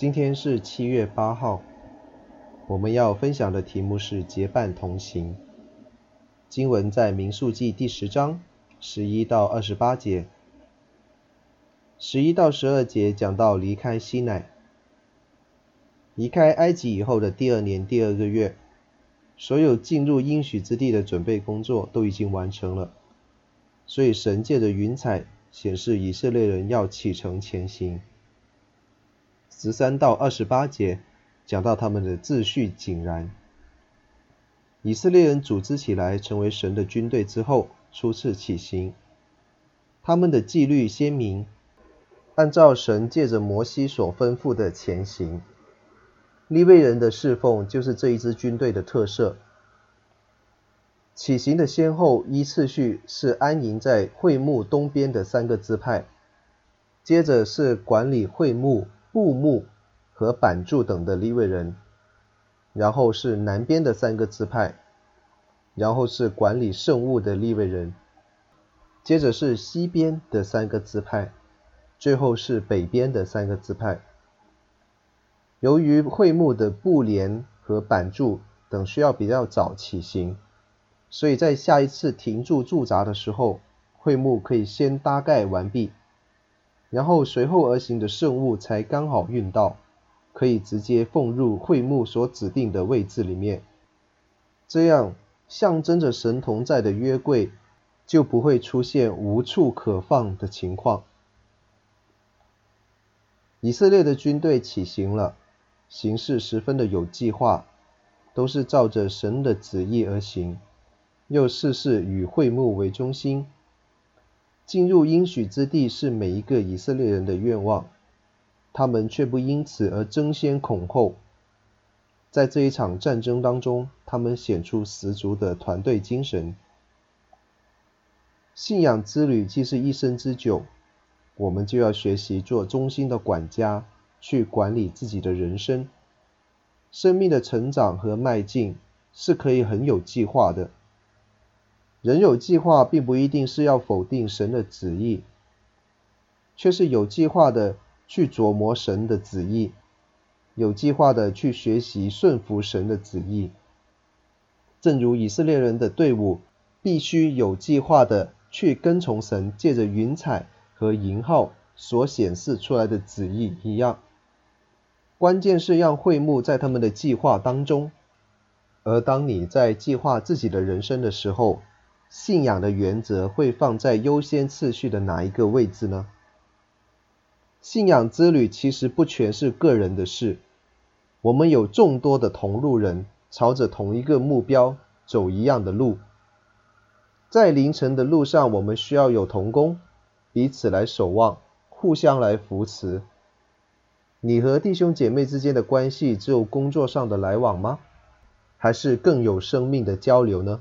今天是七月八号，我们要分享的题目是结伴同行。经文在民数记第十章十一到二十八节，十一到十二节讲到离开西奈，离开埃及以后的第二年第二个月，所有进入应许之地的准备工作都已经完成了，所以神借的云彩显示以色列人要启程前行。十三到二十八节讲到他们的秩序井然。以色列人组织起来成为神的军队之后，初次起行。他们的纪律鲜明，按照神借着摩西所吩咐的前行。利未人的侍奉就是这一支军队的特色。起行的先后依次序是安营在会幕东边的三个支派，接着是管理会幕。布幕和板柱等的立位人，然后是南边的三个支派，然后是管理圣物的立位人，接着是西边的三个支派，最后是北边的三个支派。由于会幕的布帘和板柱等需要比较早起行，所以在下一次停住驻扎的时候，会幕可以先搭盖完毕。然后随后而行的圣物才刚好运到，可以直接奉入会幕所指定的位置里面。这样象征着神同在的约柜就不会出现无处可放的情况。以色列的军队起行了，行事十分的有计划，都是照着神的旨意而行，又事事以会幕为中心。进入应许之地是每一个以色列人的愿望，他们却不因此而争先恐后。在这一场战争当中，他们显出十足的团队精神。信仰之旅既是一生之久，我们就要学习做忠心的管家，去管理自己的人生。生命的成长和迈进是可以很有计划的。人有计划，并不一定是要否定神的旨意，却是有计划的去琢磨神的旨意，有计划的去学习顺服神的旨意。正如以色列人的队伍必须有计划的去跟从神借着云彩和银号所显示出来的旨意一样。关键是让会幕在他们的计划当中，而当你在计划自己的人生的时候，信仰的原则会放在优先次序的哪一个位置呢？信仰之旅其实不全是个人的事，我们有众多的同路人，朝着同一个目标走一样的路。在凌晨的路上，我们需要有同工，彼此来守望，互相来扶持。你和弟兄姐妹之间的关系只有工作上的来往吗？还是更有生命的交流呢？